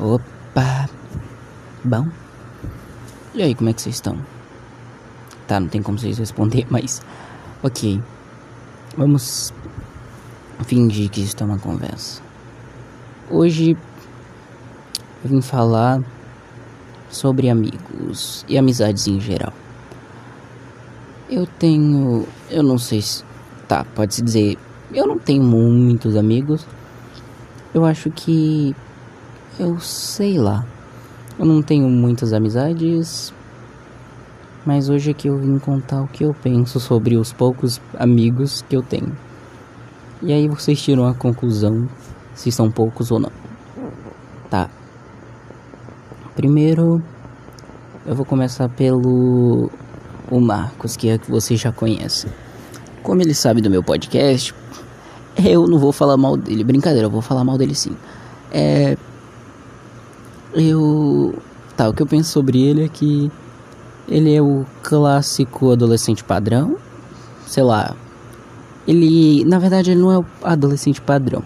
Opa! Bom? E aí, como é que vocês estão? Tá, não tem como vocês responder, mas. Ok. Vamos fingir que isso é uma conversa. Hoje eu vim falar sobre amigos e amizades em geral. Eu tenho. Eu não sei se. Tá, pode-se dizer. Eu não tenho muitos amigos. Eu acho que eu sei lá. Eu não tenho muitas amizades, mas hoje aqui eu vim contar o que eu penso sobre os poucos amigos que eu tenho. E aí vocês tiram a conclusão se são poucos ou não. Tá. Primeiro, eu vou começar pelo o Marcos, que é que você já conhece. Como ele sabe do meu podcast, eu não vou falar mal dele. Brincadeira, eu vou falar mal dele sim. É, eu. Tá, o que eu penso sobre ele é que ele é o clássico adolescente padrão. Sei lá. Ele. Na verdade, ele não é o adolescente padrão.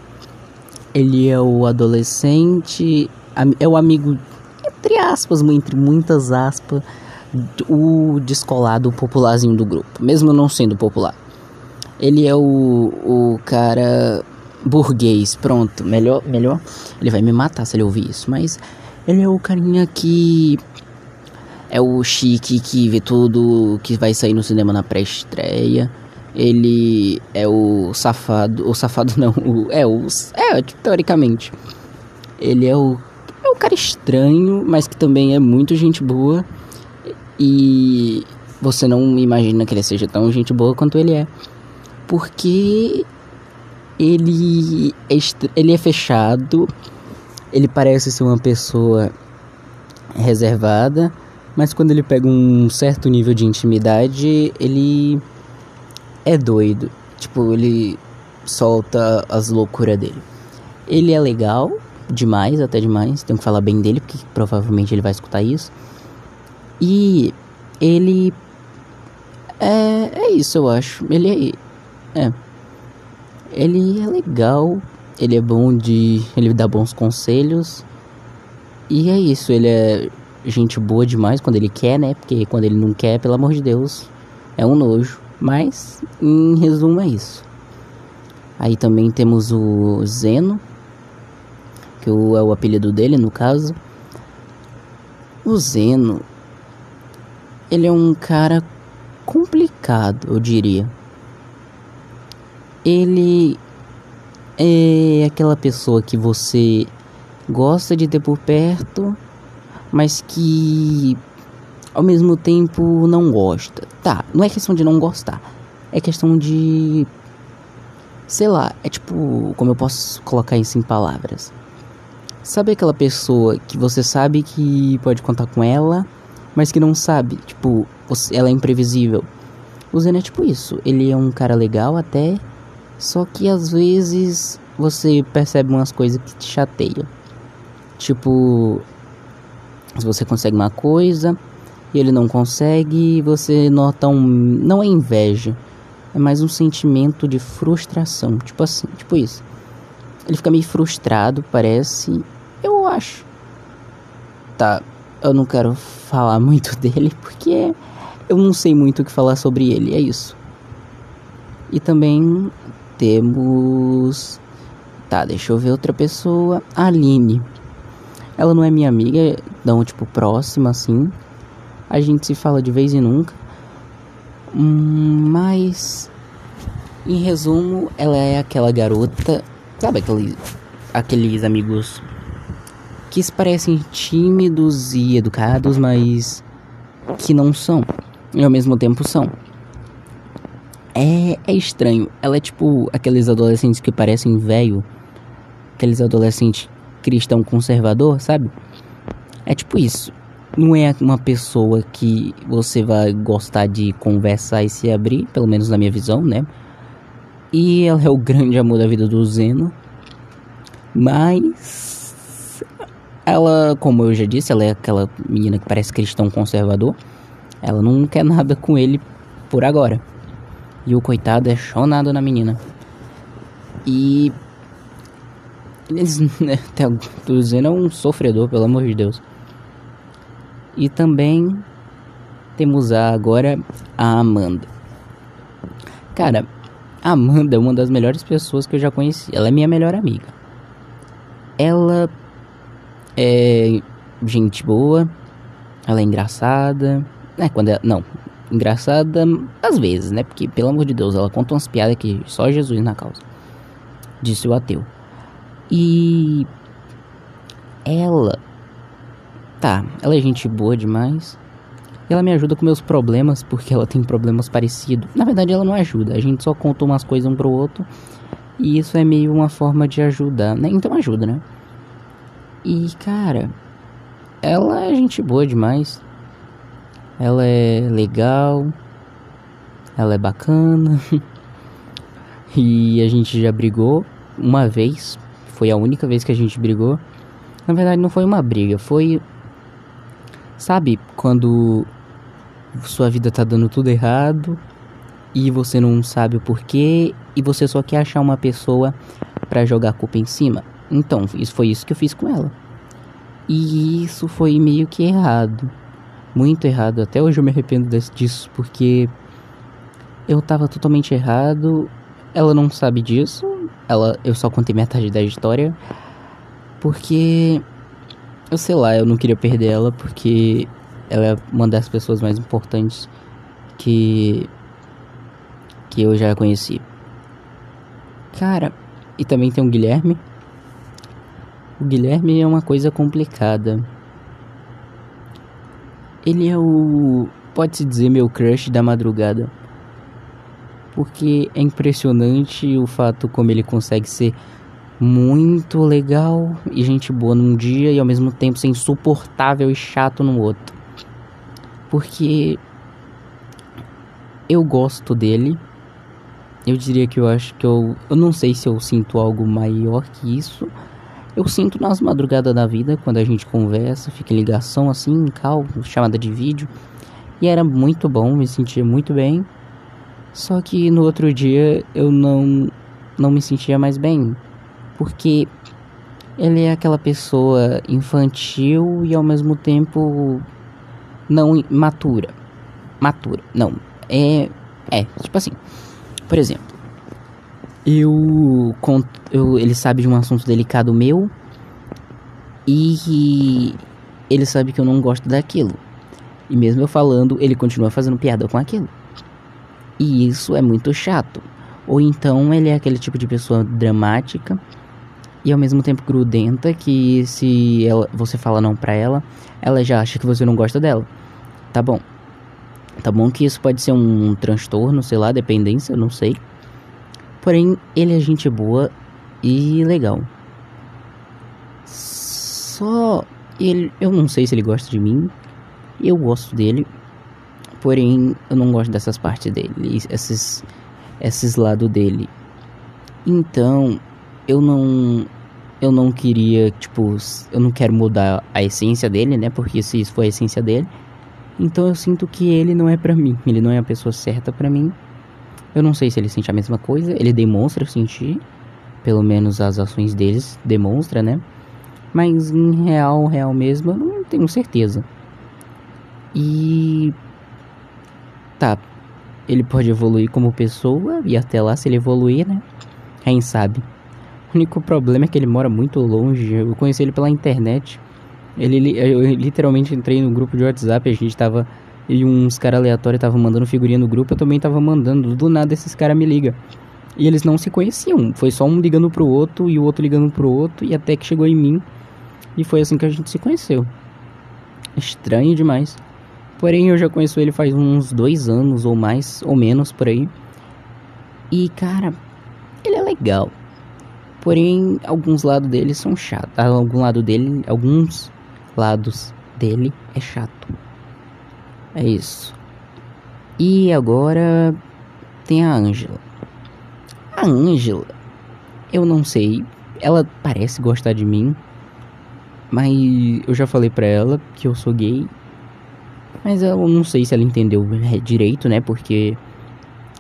Ele é o adolescente. É o amigo. Entre aspas, entre muitas aspas. O descolado, o popularzinho do grupo. Mesmo não sendo popular. Ele é o, o cara burguês, pronto, melhor, melhor. Ele vai me matar se ele ouvir isso, mas ele é o carinha que é o chique que vê tudo que vai sair no cinema na pré-estreia. Ele é o safado, o safado não, o, é o é teoricamente. Ele é o é o cara estranho, mas que também é muito gente boa. E você não imagina que ele seja tão gente boa quanto ele é. Porque ele é, ele é fechado, ele parece ser uma pessoa reservada, mas quando ele pega um certo nível de intimidade, ele é doido. Tipo, ele solta as loucuras dele. Ele é legal, demais, até demais. Tenho que falar bem dele, porque provavelmente ele vai escutar isso. E ele. É, é isso, eu acho. Ele é. É. Ele é legal, ele é bom de. Ele dá bons conselhos. E é isso, ele é gente boa demais quando ele quer, né? Porque quando ele não quer, pelo amor de Deus, é um nojo. Mas, em resumo, é isso. Aí também temos o Zeno, que é o apelido dele, no caso. O Zeno, ele é um cara complicado, eu diria. Ele é aquela pessoa que você gosta de ter por perto, mas que ao mesmo tempo não gosta. Tá, não é questão de não gostar, é questão de. Sei lá, é tipo. Como eu posso colocar isso em palavras? Sabe aquela pessoa que você sabe que pode contar com ela, mas que não sabe? Tipo, ela é imprevisível. O Zen é tipo isso. Ele é um cara legal até, só que às vezes você percebe umas coisas que te chateiam. Tipo, se você consegue uma coisa e ele não consegue, você nota um. Não é inveja, é mais um sentimento de frustração. Tipo assim, tipo isso. Ele fica meio frustrado, parece. Eu acho. Tá, eu não quero falar muito dele porque eu não sei muito o que falar sobre ele, é isso. E também temos. Tá, deixa eu ver outra pessoa. A Aline. Ela não é minha amiga, não, tipo, próxima assim. A gente se fala de vez em nunca. Hum, mas. Em resumo, ela é aquela garota. Sabe aquele, aqueles amigos que se parecem tímidos e educados, mas que não são. E ao mesmo tempo são. É, é estranho. Ela é tipo aqueles adolescentes que parecem velho. Aqueles adolescentes cristão conservador, sabe? É tipo isso. Não é uma pessoa que você vai gostar de conversar e se abrir, pelo menos na minha visão, né? E ela é o grande amor da vida do Zeno. Mas ela, como eu já disse, ela é aquela menina que parece cristão conservador. Ela não quer nada com ele por agora. E o coitado é chonado na menina. E Eles, né, tô dizendo, é um sofredor, pelo amor de Deus. E também temos agora a Amanda. Cara, a Amanda é uma das melhores pessoas que eu já conheci. Ela é minha melhor amiga. Ela é gente boa, ela é engraçada. É, quando ela, não, engraçada às vezes, né? Porque, pelo amor de Deus, ela conta umas piadas que só Jesus na causa. Disse o ateu. E ela tá, ela é gente boa demais. Ela me ajuda com meus problemas, porque ela tem problemas parecidos. Na verdade, ela não ajuda, a gente só conta umas coisas um pro outro. E isso é meio uma forma de ajudar, né? Então ajuda, né? E, cara, ela é gente boa demais. Ela é legal. Ela é bacana. e a gente já brigou uma vez. Foi a única vez que a gente brigou. Na verdade, não foi uma briga, foi. Sabe, quando sua vida tá dando tudo errado e você não sabe o porquê e você só quer achar uma pessoa para jogar a culpa em cima. Então, isso foi isso que eu fiz com ela. E isso foi meio que errado. Muito errado. Até hoje eu me arrependo disso porque eu tava totalmente errado. Ela não sabe disso. Ela, eu só contei metade da história porque eu sei lá, eu não queria perder ela porque ela é uma das pessoas mais importantes que que eu já conheci. Cara, e também tem o Guilherme. O Guilherme é uma coisa complicada. Ele é o pode-se dizer meu crush da madrugada. Porque é impressionante o fato como ele consegue ser muito legal e gente boa num dia e ao mesmo tempo ser insuportável e chato no outro porque eu gosto dele. Eu diria que eu acho que eu. Eu não sei se eu sinto algo maior que isso. Eu sinto nas madrugadas da vida, quando a gente conversa, fica em ligação assim, calmo, chamada de vídeo. E era muito bom, me sentia muito bem. Só que no outro dia eu não, não me sentia mais bem. Porque ele é aquela pessoa infantil e ao mesmo tempo não matura. Matura. Não. É. É, tipo assim. Por exemplo. Eu, eu. Ele sabe de um assunto delicado meu. E. Ele sabe que eu não gosto daquilo. E mesmo eu falando, ele continua fazendo piada com aquilo. E isso é muito chato. Ou então ele é aquele tipo de pessoa dramática e ao mesmo tempo grudenta que se ela, você fala não pra ela, ela já acha que você não gosta dela. Tá bom. Tá bom que isso pode ser um transtorno, sei lá, dependência, não sei. Porém, ele é gente boa e legal. Só ele, eu não sei se ele gosta de mim. Eu gosto dele. Porém, eu não gosto dessas partes dele, esses esses lados dele. Então, eu não eu não queria, tipo, eu não quero mudar a essência dele, né? Porque se isso for a essência dele, então eu sinto que ele não é para mim, ele não é a pessoa certa para mim. Eu não sei se ele sente a mesma coisa, ele demonstra sentir, pelo menos as ações deles demonstra, né? Mas em real, real mesmo, eu não tenho certeza. E tá, ele pode evoluir como pessoa e até lá se ele evoluir, né? Quem sabe? O único problema é que ele mora muito longe. Eu conheci ele pela internet. Ele, eu literalmente entrei no grupo de WhatsApp, a gente tava. E uns caras aleatórios estavam mandando figurinha no grupo, eu também tava mandando. Do nada esses caras me ligam. E eles não se conheciam. Foi só um ligando pro outro e o outro ligando pro outro. E até que chegou em mim. E foi assim que a gente se conheceu. Estranho demais. Porém, eu já conheço ele faz uns dois anos ou mais, ou menos por aí. E cara, ele é legal. Porém, alguns lados dele são chatos. Algum lado dele, alguns lados dele é chato. É isso. E agora tem a Ângela. A Ângela, eu não sei, ela parece gostar de mim, mas eu já falei pra ela que eu sou gay. Mas eu não sei se ela entendeu direito, né? Porque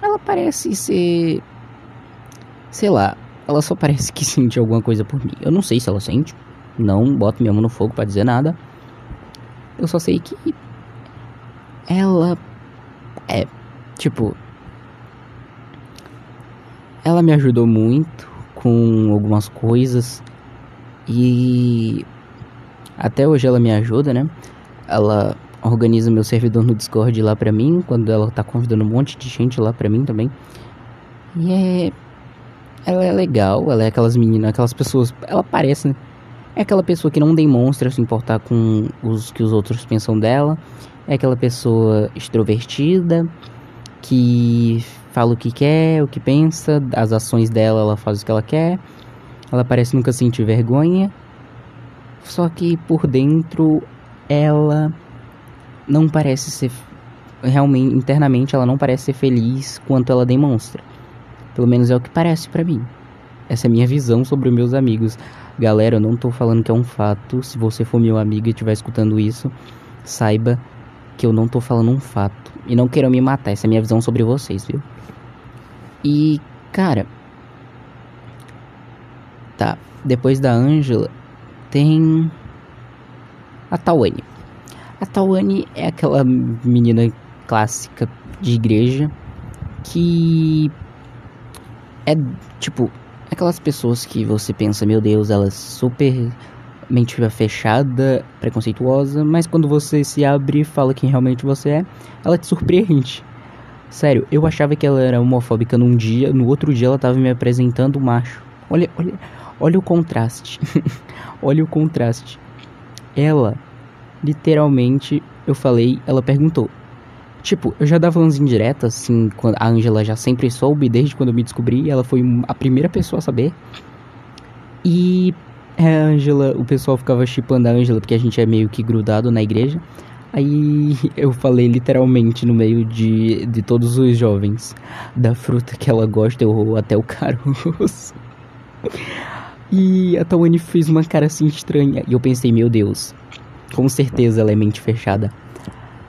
ela parece ser sei lá, ela só parece que sente alguma coisa por mim. Eu não sei se ela sente. Não boto minha mão no fogo para dizer nada. Eu só sei que ela é tipo ela me ajudou muito com algumas coisas e até hoje ela me ajuda, né? Ela organiza meu servidor no Discord lá pra mim, quando ela tá convidando um monte de gente lá pra mim também. E é. Ela é legal, ela é aquelas meninas, aquelas pessoas. Ela parece, né? É aquela pessoa que não demonstra se importar com os que os outros pensam dela. É aquela pessoa extrovertida que fala o que quer, o que pensa, as ações dela, ela faz o que ela quer. Ela parece nunca sentir vergonha. Só que por dentro ela não parece ser realmente internamente ela não parece ser feliz quanto ela demonstra. Pelo menos é o que parece para mim. Essa é a minha visão sobre meus amigos. Galera, eu não tô falando que é um fato. Se você for meu amigo e estiver escutando isso, saiba que eu não tô falando um fato. E não queiram me matar. Essa é a minha visão sobre vocês, viu? E, cara. Tá. Depois da Angela, tem. A Tawane. A Tawane é aquela menina clássica de igreja que é tipo aquelas pessoas que você pensa, meu Deus, ela é super mente fechada, preconceituosa, mas quando você se abre e fala quem realmente você é, ela te surpreende. Sério, eu achava que ela era homofóbica num dia, no outro dia ela tava me apresentando macho. Olha, olha, olha o contraste. olha o contraste. Ela, literalmente, eu falei, ela perguntou: Tipo, eu já dava umas indiretas, assim, a Angela já sempre soube, desde quando eu me descobri, ela foi a primeira pessoa a saber. E a Angela, o pessoal ficava chipando a Angela porque a gente é meio que grudado na igreja. Aí eu falei literalmente no meio de, de todos os jovens da fruta que ela gosta, eu até o caroço. E a Tawane fez uma cara assim estranha. E eu pensei, meu Deus, com certeza ela é mente fechada.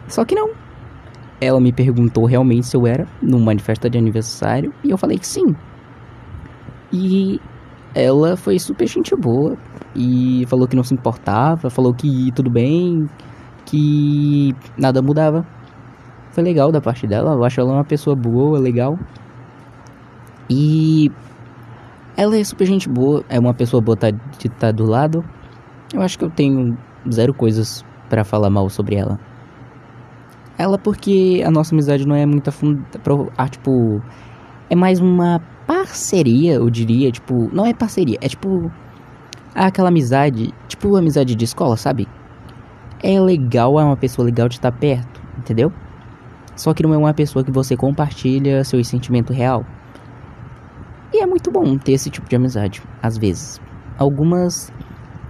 Só que não, ela me perguntou realmente se eu era numa festa de aniversário e eu falei que sim. E ela foi super gente boa e falou que não se importava, falou que tudo bem, que nada mudava. Foi legal da parte dela, eu acho ela uma pessoa boa, legal. E ela é super gente boa, é uma pessoa boa tá, de estar tá do lado. Eu acho que eu tenho zero coisas para falar mal sobre ela. Ela porque a nossa amizade não é muito afunda, ah, tipo, é mais uma parceria, eu diria, tipo, não é parceria, é tipo aquela amizade, tipo amizade de escola, sabe? É legal, é uma pessoa legal de estar perto, entendeu? Só que não é uma pessoa que você compartilha seu sentimento real. E é muito bom ter esse tipo de amizade, às vezes. Algumas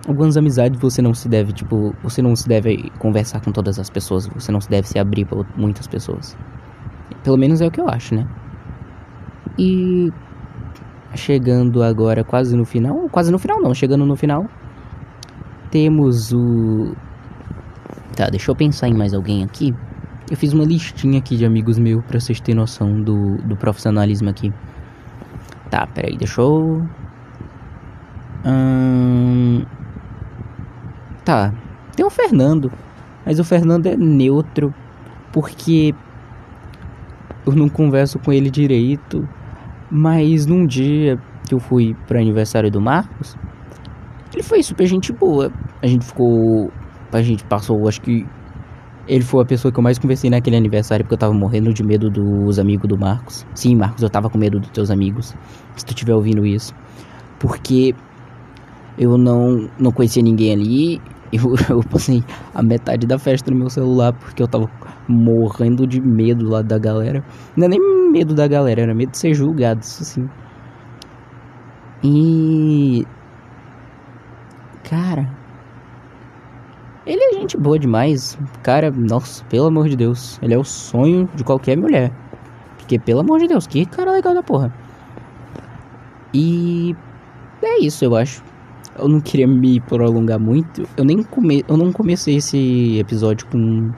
algumas amizades você não se deve, tipo, você não se deve conversar com todas as pessoas, você não se deve se abrir para muitas pessoas. Pelo menos é o que eu acho, né? E chegando agora quase no final, quase no final não, chegando no final, temos o Tá, deixa eu pensar em mais alguém aqui. Eu fiz uma listinha aqui de amigos meus pra vocês terem noção do, do profissionalismo aqui. Tá, peraí, deixa eu. Hum, Tá, tem o Fernando, mas o Fernando é neutro, porque eu não converso com ele direito. Mas num dia que eu fui para aniversário do Marcos, ele foi super gente boa. A gente ficou. A gente passou, acho que. Ele foi a pessoa que eu mais conversei naquele aniversário porque eu tava morrendo de medo dos amigos do Marcos. Sim, Marcos, eu tava com medo dos teus amigos. Se tu estiver ouvindo isso. Porque eu não, não conhecia ninguém ali eu, eu passei a metade da festa no meu celular porque eu tava morrendo de medo lá da galera. Não é nem medo da galera, era medo de ser julgado, isso sim. E. Cara. Ele é gente boa demais. Cara, nossa, pelo amor de Deus. Ele é o sonho de qualquer mulher. Porque, pelo amor de Deus, que cara legal da porra. E. É isso, eu acho eu não queria me prolongar muito. Eu nem come, eu não comecei esse episódio com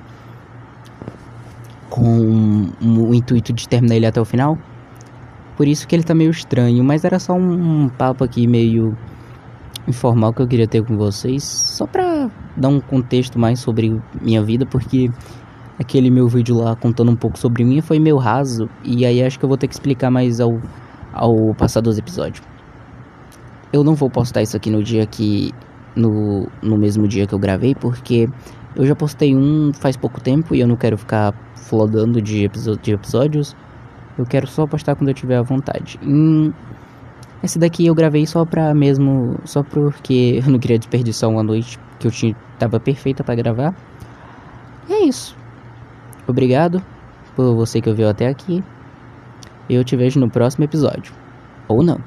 com o intuito de terminar ele até o final. Por isso que ele tá meio estranho, mas era só um, papo aqui meio informal que eu queria ter com vocês, só pra dar um contexto mais sobre minha vida, porque aquele meu vídeo lá contando um pouco sobre mim foi meio raso, e aí acho que eu vou ter que explicar mais ao, ao passar dos episódios. Eu não vou postar isso aqui no dia que. No, no mesmo dia que eu gravei, porque eu já postei um faz pouco tempo e eu não quero ficar flodando de, de episódios. Eu quero só postar quando eu tiver à vontade. Hum, esse daqui eu gravei só pra mesmo. Só porque eu não queria desperdiçar uma noite que eu tinha, tava perfeita para gravar. E é isso. Obrigado por você que ouviu até aqui. Eu te vejo no próximo episódio. Ou não.